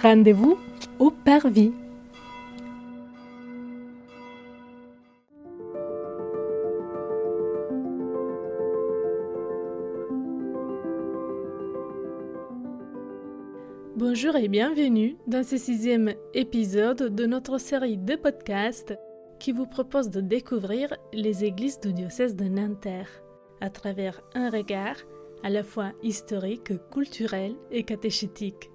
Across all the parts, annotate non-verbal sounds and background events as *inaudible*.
Rendez-vous au Parvis. Bonjour et bienvenue dans ce sixième épisode de notre série de podcasts qui vous propose de découvrir les églises du diocèse de Nanterre à travers un regard à la fois historique, culturel et catéchétique.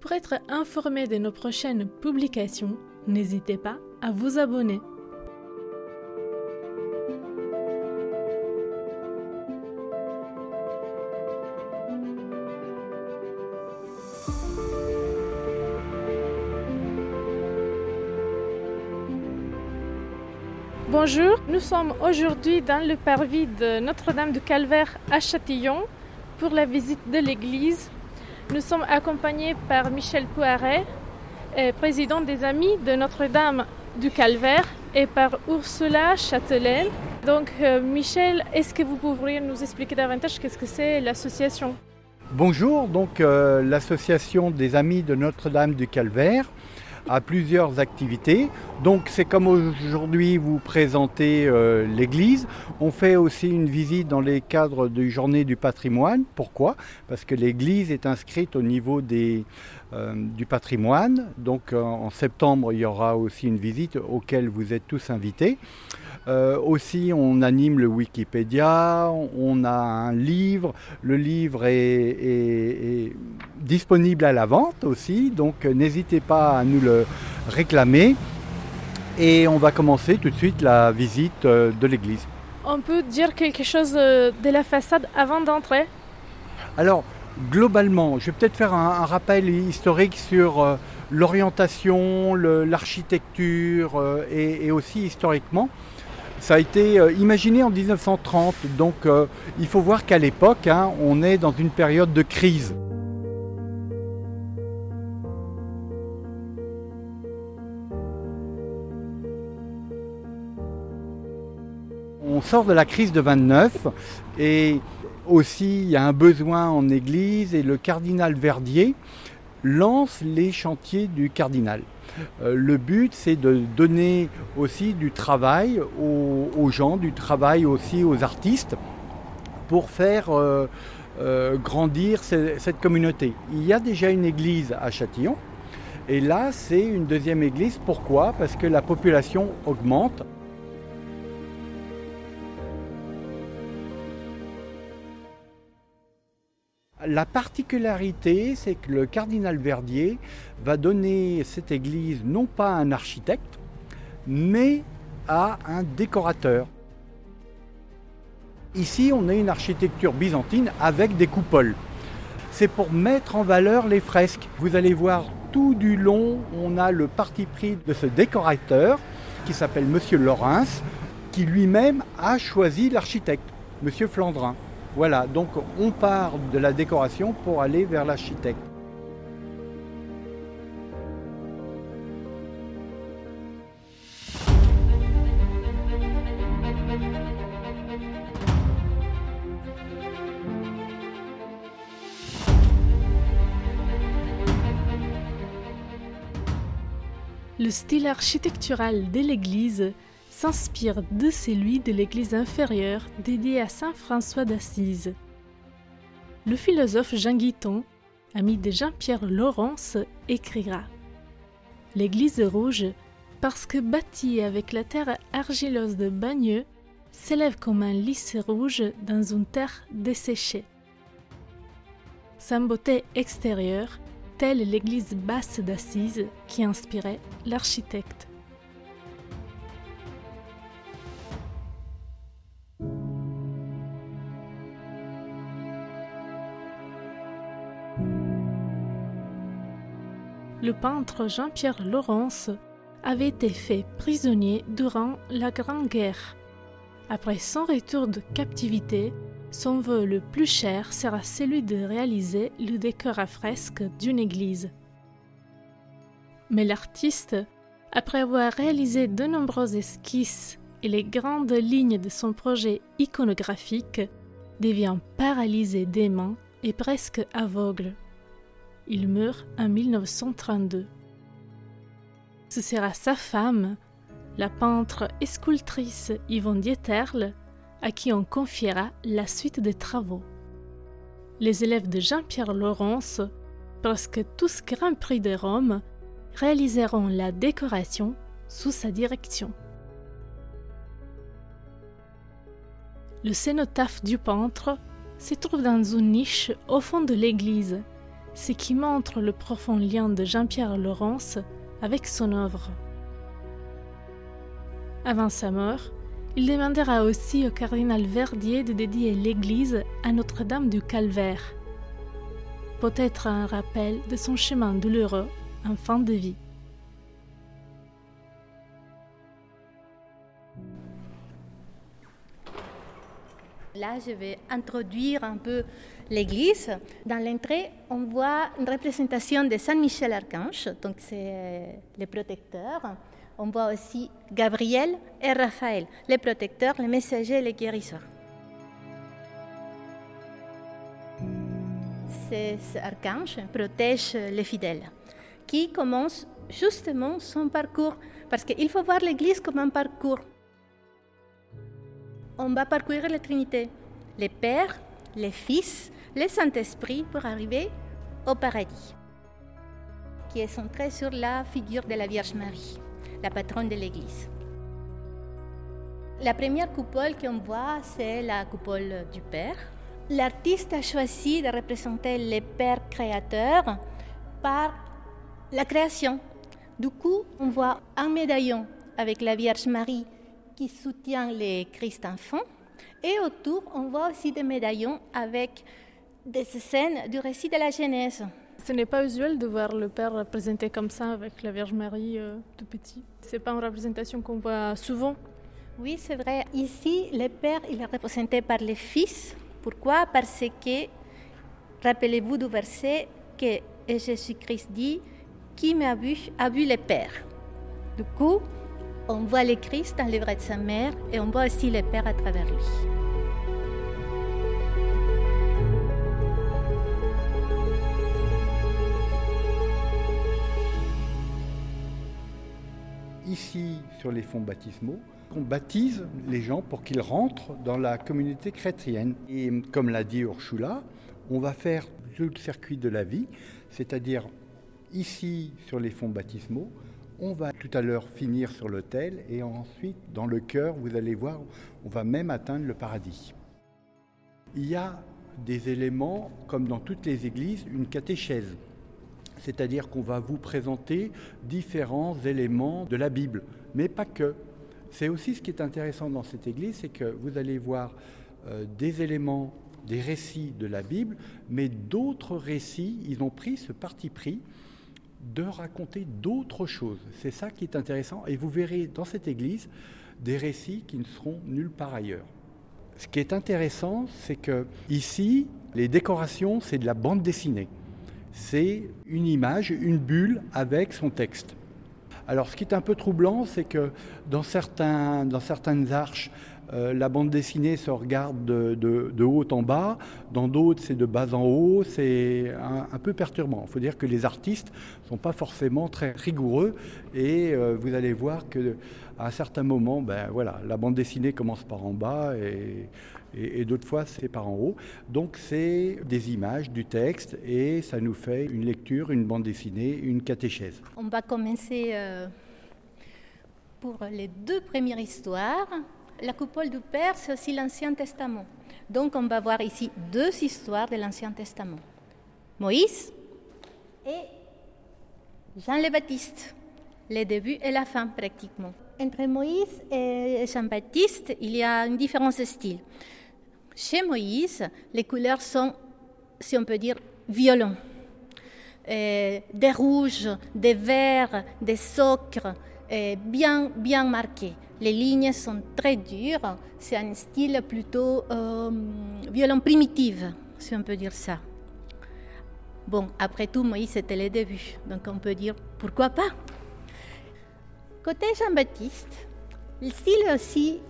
Pour être informé de nos prochaines publications, n'hésitez pas à vous abonner. Bonjour, nous sommes aujourd'hui dans le parvis de Notre-Dame du Calvaire à Châtillon pour la visite de l'église. Nous sommes accompagnés par Michel Poiret, euh, président des Amis de Notre-Dame du Calvaire, et par Ursula Châtelaine. Donc, euh, Michel, est-ce que vous pourriez nous expliquer davantage qu'est-ce que c'est l'association? Bonjour, donc euh, l'association des Amis de Notre-Dame du Calvaire à plusieurs activités. Donc c'est comme aujourd'hui vous présentez euh, l'église. On fait aussi une visite dans les cadres du journée du patrimoine. Pourquoi? Parce que l'église est inscrite au niveau des, euh, du patrimoine. Donc en septembre, il y aura aussi une visite auquel vous êtes tous invités. Euh, aussi, on anime le Wikipédia, on a un livre. Le livre est, disponible à la vente aussi, donc n'hésitez pas à nous le réclamer. Et on va commencer tout de suite la visite euh, de l'église. On peut dire quelque chose euh, de la façade avant d'entrer? Alors, globalement, je vais peut-être faire un, rappel historique sur l'orientation, l'architecture et, aussi historiquement. Ça a été euh, imaginé en 1930, donc euh, il faut voir qu'à l'époque, hein, on est dans une période de crise. On sort de la crise de 29 et aussi il y a un besoin en Église et le cardinal Verdier lance les chantiers du cardinal. Euh, le but, c'est de donner aussi du travail aux, gens, du travail aussi aux artistes pour faire euh, euh, grandir cette communauté. Il y a déjà une église à Châtillon. Et là, c'est une deuxième église. Pourquoi? Parce que la population augmente. La particularité, c'est que le cardinal Verdier va donner cette église non pas à un architecte, mais à un décorateur. Ici, on a une architecture byzantine avec des coupoles. C'est pour mettre en valeur les fresques. Vous allez voir tout du long, on a le parti pris de ce décorateur qui s'appelle Monsieur Laurens, qui lui-même a choisi l'architecte, Monsieur Flandrin. Voilà, donc on part de la décoration pour aller vers l'architecte. Le style architectural de l'église s'inspire de celui de l'église inférieure dédiée à saint François d'Assise. Le philosophe Jean Guiton, ami de Jean-Pierre Laurence, écrira L'église rouge, parce que bâtie avec la terre argileuse de Bagneux, s'élève comme un lys rouge dans une terre desséchée. Sa beauté extérieure, telle l'église basse d'Assise qui inspirait l'architecte. Le peintre Jean-Pierre Laurence avait été fait prisonnier durant la Grande Guerre. Après son retour de captivité, son vœu le plus cher sera celui de réaliser le décor à fresque d'une église. Mais l'artiste, après avoir réalisé de nombreuses esquisses et les grandes lignes de son projet iconographique, devient paralysé des mains et presque aveugle. Il meurt en 1932. Ce sera sa femme, la peintre et sculptrice Yvonne Dieterle, à qui on confiera la suite des travaux. Les élèves de Jean-Pierre Laurence, presque tous Grand Prix de Rome, réaliseront la décoration sous sa direction. Le cénotaphe du peintre se trouve dans une niche au fond de l'église, ce qui montre le profond lien de Jean-Pierre Laurence avec son œuvre. Avant sa mort, il demandera aussi au cardinal Verdier de dédier l'église à Notre-Dame du Calvaire, peut-être un rappel de son chemin douloureux en fin de vie. Là, je vais introduire un peu l'église. Dans l'entrée, on voit une représentation de Saint Michel Archange, donc c'est euh, le protecteur. On voit aussi Gabriel et Raphaël, les protecteurs, les messagers et les guérisseurs. Ces archanges protègent les fidèles qui commencent justement son parcours, parce qu'il faut voir l'Église comme un parcours. On va parcourir la Trinité, les Pères, les Fils, le Saint-Esprit pour arriver au paradis, qui est centré sur la figure de la Vierge Marie, la patronne de l'Église. La première coupole qu'on voit, c'est la coupole du Père. L'artiste a choisi de représenter le Père créateur par la création. Du coup, on voit un médaillon avec la Vierge Marie qui soutient le Christ enfant. Et autour, on voit aussi des médaillons avec des scènes du récit de la Genèse. Ce n'est pas usuel de voir le Père représenté comme ça avec la Vierge Marie euh, tout petit. C'est pas une représentation qu'on voit souvent. Oui, c'est vrai. Ici, le Père, il est représenté par le Fils. Pourquoi? Parce que, rappelez-vous du verset que Jésus-Christ dit qui m'a vu a vu le Père. Du coup, on voit le Christ dans les bras de sa mère et on voit aussi le Père à travers lui. Ici, sur les fonds baptismaux, on baptise les gens pour qu'ils rentrent dans la communauté chrétienne. Et comme l'a dit Urshula, on va faire tout le circuit de la vie, c'est-à-dire ici sur les fonds baptismaux. On va tout à l'heure finir sur l'autel et ensuite dans le cœur, vous allez voir, on va même atteindre le paradis. Il y a des éléments, comme dans toutes les églises, une catéchèse. C'est-à-dire qu'on va vous présenter différents éléments de la Bible, mais pas que. C'est aussi ce qui est intéressant dans cette église, c'est que vous allez voir euh, des éléments, des récits de la Bible, mais d'autres récits, ils ont pris ce parti pris de raconter d'autres choses. C'est ça qui est intéressant. Et vous verrez dans cette église des récits qui ne seront nulle part ailleurs. Ce qui est intéressant, c'est que ici, les décorations, c'est de la bande dessinée. C'est une image, une bulle avec son texte. Alors, ce qui est un peu troublant, c'est que dans, certains, dans certaines arches, euh, la bande dessinée se regarde de, haut en bas, dans d'autres c'est de bas en haut, c'est un, peu perturbant. Il faut dire que les artistes ne sont pas forcément très rigoureux. Et euh, vous allez voir qu'à un certain moment, ben, voilà, la bande dessinée commence par en bas et, d'autres fois c'est par en haut. Donc c'est des images, du texte et ça nous fait une lecture, une bande dessinée, une catéchèse. On va commencer euh, pour les deux premières histoires la coupole du Père, c'est aussi l'Ancien Testament. Donc on va voir ici deux histoires de l'Ancien Testament. Moïse et Jean le Baptiste, le début et la fin pratiquement. Entre Moïse et Jean-Baptiste, il y a une différence de style. Chez Moïse, les couleurs sont, si on peut dire, violents. Euh, des rouges, des verts, des ocres, bien, bien marqués. Les lignes sont très dures. C'est un style plutôt euh, violent primitif, si on peut dire ça. Bon, après tout, Moïse, c'était le début. Donc on peut dire pourquoi pas? Côté Jean-Baptiste, le style aussi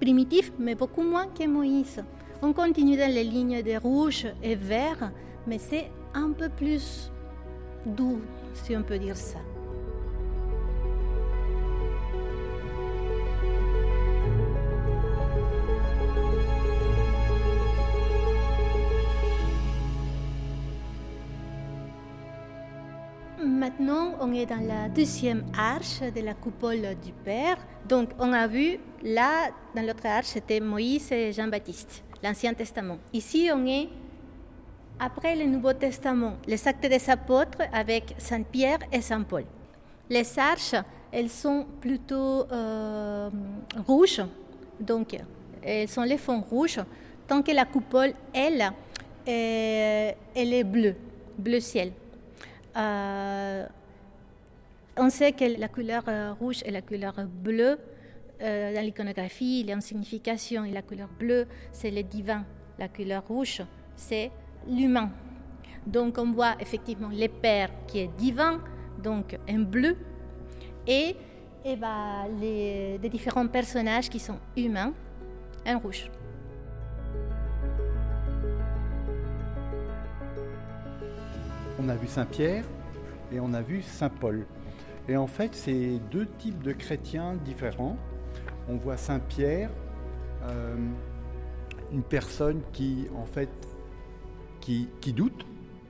primitif, mais beaucoup moins que Moïse. On continue dans les lignes de rouge et vert, mais c'est un peu plus doux, si on peut dire ça. Maintenant, on est dans la deuxième arche de la coupole du Père. Donc, on a vu là, dans l'autre arche, c'était Moïse et Jean-Baptiste, l'Ancien Testament. Ici, on est après le Nouveau Testament, les actes des apôtres avec Saint Pierre et Saint Paul. Les arches, elles sont plutôt euh, rouges, donc elles sont les fonds rouges, tant que la coupole, elle, elle est bleue, bleu ciel. Euh, on sait que la couleur rouge et la couleur bleue, dans l'iconographie, en signification, et la couleur bleue, c'est le divin. La couleur rouge, c'est l'humain. Donc on voit effectivement le Père qui est divin, donc en bleu, et, et bah, les, différents personnages qui sont humains en rouge. On a vu Saint Pierre et on a vu Saint Paul. Et en fait, c'est deux types de chrétiens différents. On voit Saint Pierre, euh, une personne qui en fait qui, doute.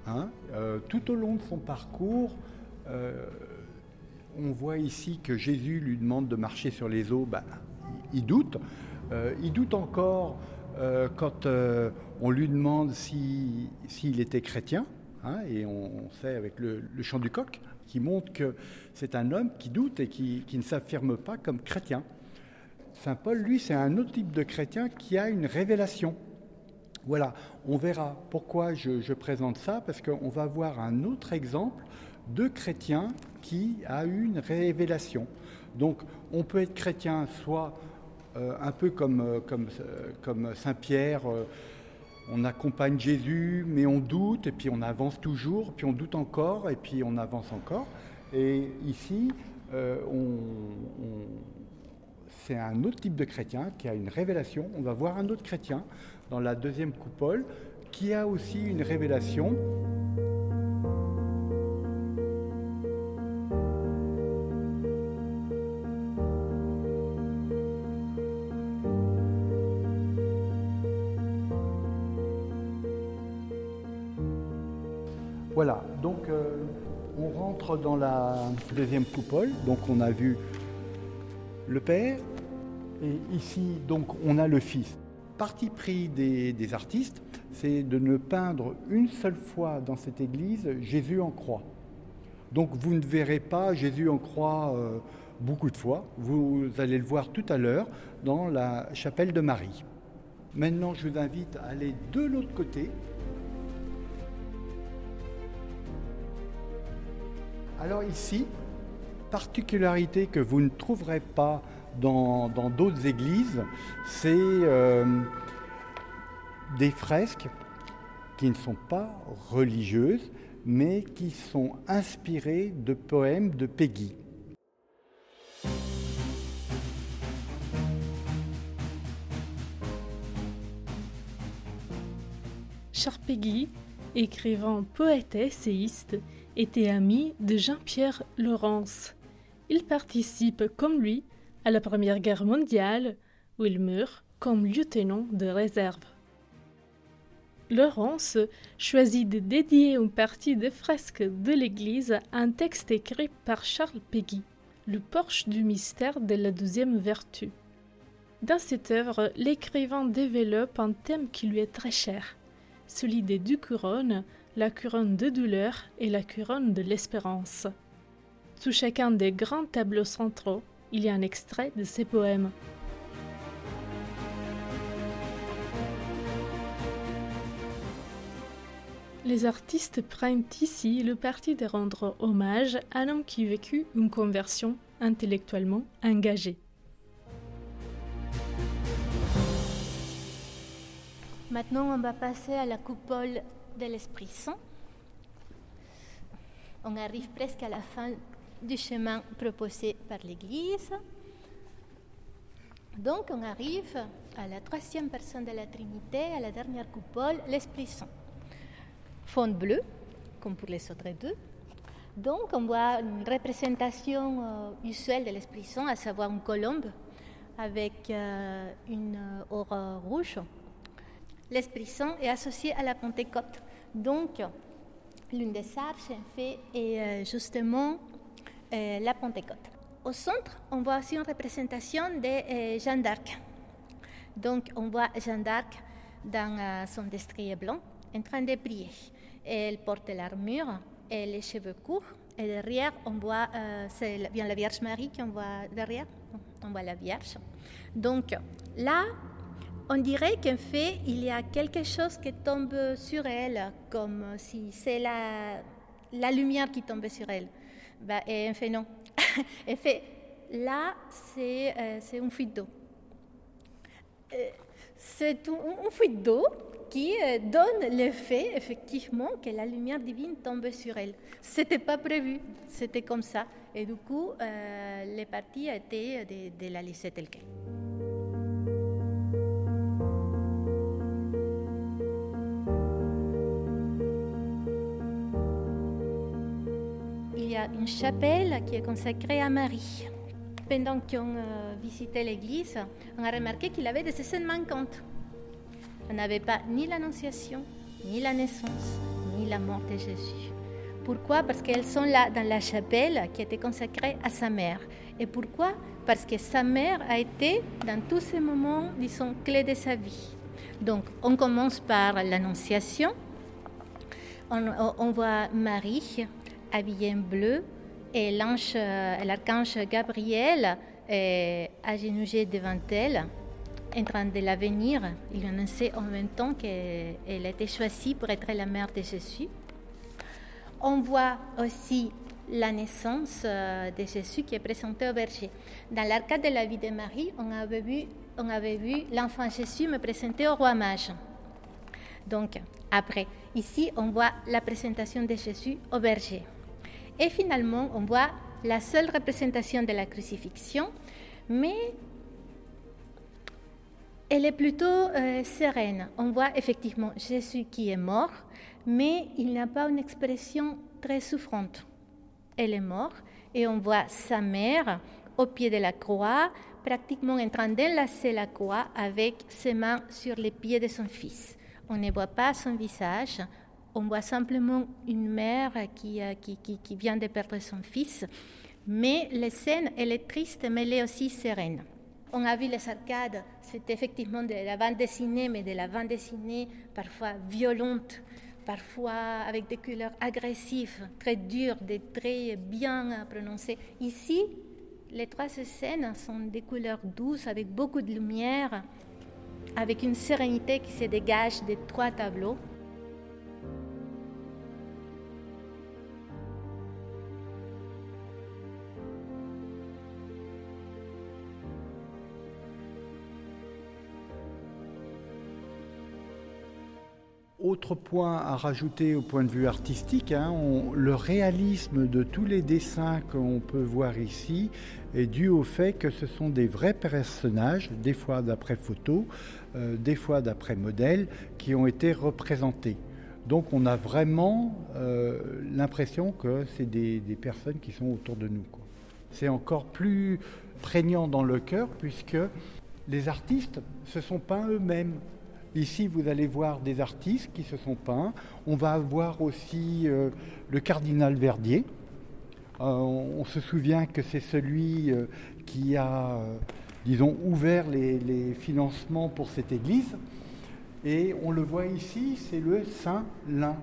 Hein. Euh, tout au long de son parcours, euh, on voit ici que Jésus lui demande de marcher sur les eaux. Ben, il doute. Il doute encore quand on lui demande s'il était chrétien. Hein, et on, sait avec le, chant du coq qui montre que c'est un homme qui doute et qui, qui ne s'affirme pas comme chrétien. Saint Paul, lui, c'est un autre type de chrétien qui a une révélation. Voilà, on verra pourquoi je, présente ça, parce qu'on va voir un autre exemple de chrétien qui a eu une révélation. Donc on peut être chrétien soit euh, un peu comme, euh, comme, euh, comme Saint Pierre, on accompagne Jésus, mais on doute, et puis on avance toujours, puis on doute encore, et puis on avance encore. Et ici, c'est un autre type de chrétien qui a une révélation. On va voir un autre chrétien dans la deuxième coupole, qui a aussi une révélation. Dans la deuxième coupole, donc on a vu le Père, et ici donc on a le Fils parti pris des, artistes, c'est de ne peindre une seule fois dans cette église Jésus en croix. Donc vous ne verrez pas Jésus en croix euh, beaucoup de fois, vous allez le voir tout à l'heure dans la chapelle de Marie. Maintenant, je vous invite à aller de l'autre côté. Alors ici, particularité que vous ne trouverez pas dans d'autres églises, c'est euh, des fresques qui ne sont pas religieuses, mais qui sont inspirées de poèmes de Peggy. Charles Peggy, écrivain, poète essayiste, était ami de Jean-Pierre Laurence. Il participe, comme lui, à la Première Guerre mondiale, où il meurt comme lieutenant de réserve. Laurence choisit de dédier une partie des fresques de l'église à un texte écrit par Charles Péguy, Le porche du mystère de la deuxième vertu. Dans cette œuvre, l'écrivain développe un thème qui lui est très cher, celui des deux couronnes, la couronne de douleur et la couronne de l'espérance. Sous chacun des grands tableaux centraux, il y a un extrait de ses poèmes. Les artistes prennent ici le parti de rendre hommage à un homme qui vécut une conversion intellectuellement engagée. Maintenant, on va passer à la coupole de l'Esprit Saint. On arrive presque à la fin du chemin proposé par l'Église. Donc on arrive à la troisième personne de la Trinité, à la dernière coupole, l'Esprit Saint. Fond bleu, comme pour les autres deux. Donc on voit une représentation euh, usuelle de l'Esprit Saint, à savoir une colombe avec euh, une aura rouge. L'Esprit Saint est associé à la Pentecôte. Donc l'une des arches fait est justement la Pentecôte. Au centre, on voit aussi une représentation de Jeanne d'Arc. Donc on voit Jeanne d'Arc dans son destrier blanc en train de prier. Elle porte l'armure et les cheveux courts. Et derrière, on voit, euh, bien la Vierge Marie qu'on voit derrière. On voit la Vierge. Donc là, on dirait qu'en fait, il y a quelque chose qui tombe sur elle, comme si c'est la, la lumière qui tombe sur elle. Bah, et en fait, non. *laughs* en fait, là, c'est euh, une fuite d'eau. Euh, c'est une fuite d'eau qui euh, donne l'effet, effectivement, que la lumière divine tombe sur elle. Ce n'était pas prévu, c'était comme ça. Et du coup, euh, les parties été de, la laisser telle qu'elle. Chapelle qui est consacrée à Marie. Pendant qu'on euh, visitait l'église, on a remarqué qu'il avait des scènes manquantes. On n'avait pas ni l'annonciation, ni la naissance, ni la mort de Jésus. Pourquoi? Parce qu'elles sont là dans la chapelle qui était consacrée à sa mère. Et pourquoi? Parce que sa mère a été dans tous ces moments, disons, clés de sa vie. Donc, on commence par l'annonciation. On, voit Marie habillée en bleu et l'archange Gabriel est agenouillé devant elle en train de l'avenir. Il annonçait en même temps qu'elle était choisie pour être la mère de Jésus. On voit aussi la naissance euh, de Jésus qui est présentée au berger. Dans l'arcade de la vie de Marie, on avait vu, on avait vu l'enfant Jésus me présenter au roi mage. Donc, après, ici, on voit la présentation de Jésus au berger. Et finalement, on voit la seule représentation de la crucifixion, mais elle est plutôt euh, sereine. On voit effectivement Jésus qui est mort, mais il n'a pas une expression très souffrante. Elle est morte et on voit sa mère au pied de la croix, pratiquement en train d'enlacer la croix avec ses mains sur les pieds de son fils. On ne voit pas son visage, on voit simplement une mère qui, euh, qui, qui vient de perdre son fils, mais la scène, elle est triste, mais elle est aussi sereine on a vu les arcades, c'est effectivement de la bande dessinée, mais de la bande dessinée parfois violente, parfois avec des couleurs agressives, très dures, des traits bien prononcés. Ici, les trois scènes sont des couleurs douces, avec beaucoup de lumière, avec une sérénité qui se dégage des trois tableaux. Autre point à rajouter au point de vue artistique, hein, le réalisme de tous les dessins qu'on peut voir ici est dû au fait que ce sont des vrais personnages, des fois d'après photo, euh, des fois d'après modèle, qui ont été représentés. Donc on a vraiment euh, l'impression que c'est des, personnes qui sont autour de nous. C'est encore plus prégnant dans le cœur puisque les artistes, ce sont pas eux-mêmes. Ici, vous allez voir des artistes qui se sont peints. On va voir aussi euh, le cardinal Verdier. Euh, on, se souvient que c'est celui euh, qui a, disons, ouvert les, financements pour cette église. Et on le voit ici, c'est le Saint Lin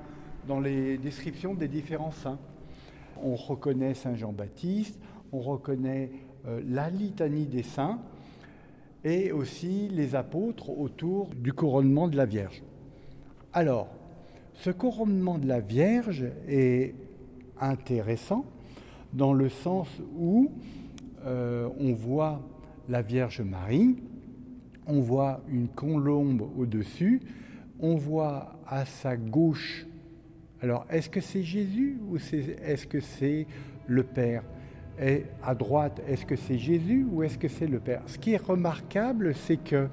dans les descriptions des différents saints. On reconnaît Saint Jean-Baptiste, on reconnaît la litanie des saints et aussi les apôtres autour du couronnement de la Vierge. Alors, ce couronnement de la Vierge est intéressant dans le sens où euh, on voit la Vierge Marie, on voit une colombe au-dessus, on voit à sa gauche. Alors, est-ce que c'est Jésus ou est-ce que c'est le Père? et à droite, est-ce que c'est Jésus ou est-ce que c'est le Père? Ce qui est remarquable, c'est que,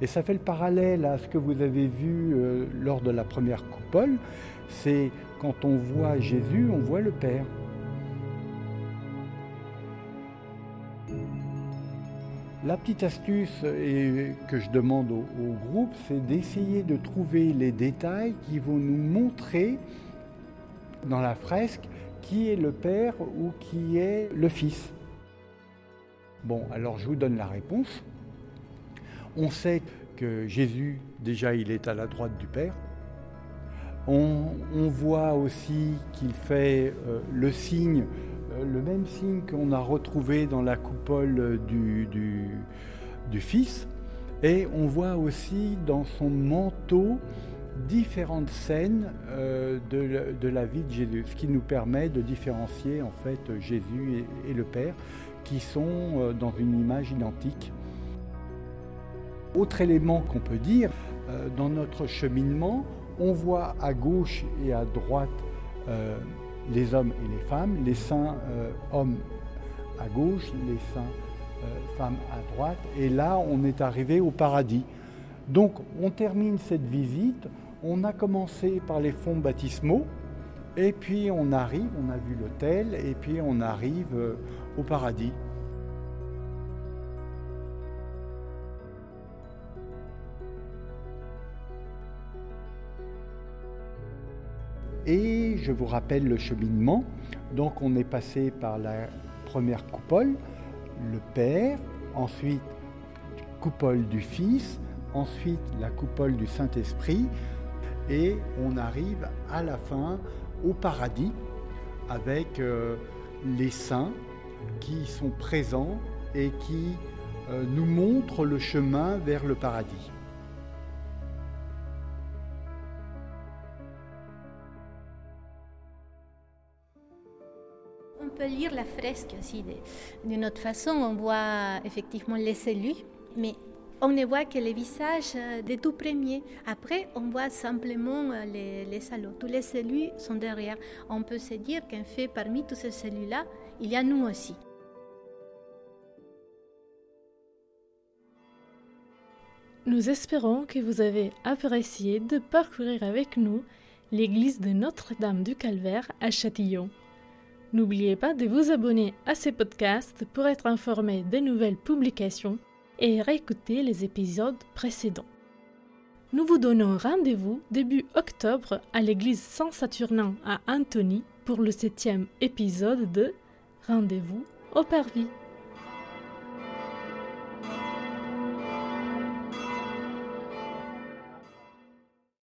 et ça fait le parallèle à ce que vous avez vu euh, lors de la première coupole, c'est quand on voit Jésus, on voit le Père. La petite astuce que je demande au groupe, c'est d'essayer de trouver les détails qui vont nous montrer dans la fresque qui est le père ou qui est le fils. Bon, alors je vous donne la réponse. On sait que Jésus, déjà, il est à la droite du Père. On, voit aussi qu'il fait euh, le signe euh, le même signe qu'on a retrouvé dans la coupole du, du, Fils. Et on voit aussi dans son manteau différentes scènes euh, de, la vie de Jésus, ce qui nous permet de différencier en fait Jésus et, le Père, qui sont euh, dans une image identique. Autre élément qu'on peut dire, dans notre cheminement, on voit à gauche et à droite les hommes et les femmes, les saints euh, hommes à gauche, les saints euh, femmes à droite, et là on est arrivé au paradis. Donc on termine cette visite, on a commencé par les fonds baptismaux, et puis on arrive, on a vu l'hôtel, et puis on arrive euh, au paradis. Et je vous rappelle le cheminement. Donc on est passé par la première coupole, le Père, ensuite coupole du Fils, ensuite la coupole du Saint-Esprit, et on arrive à la fin au paradis avec euh, les saints qui sont présents et qui euh, nous montrent le chemin vers le paradis. lire la fresque aussi d'une autre façon. On voit effectivement les élus, mais on ne voit que les visages euh, des tout premiers. Après, on voit simplement euh, les, les salauds. Tous les élus sont derrière. On peut se dire qu'en fait, parmi tous ces cellules-là, il y a nous aussi. Nous espérons que vous avez apprécié de parcourir avec nous l'église de Notre-Dame du Calvaire à Châtillon. N'oubliez pas de vous abonner à ces podcasts pour être informé des nouvelles publications et réécouter les épisodes précédents. Nous vous donnons rendez-vous début octobre à l'église Saint-Saturnin à Antony pour le septième épisode de Rendez-vous au Parvis.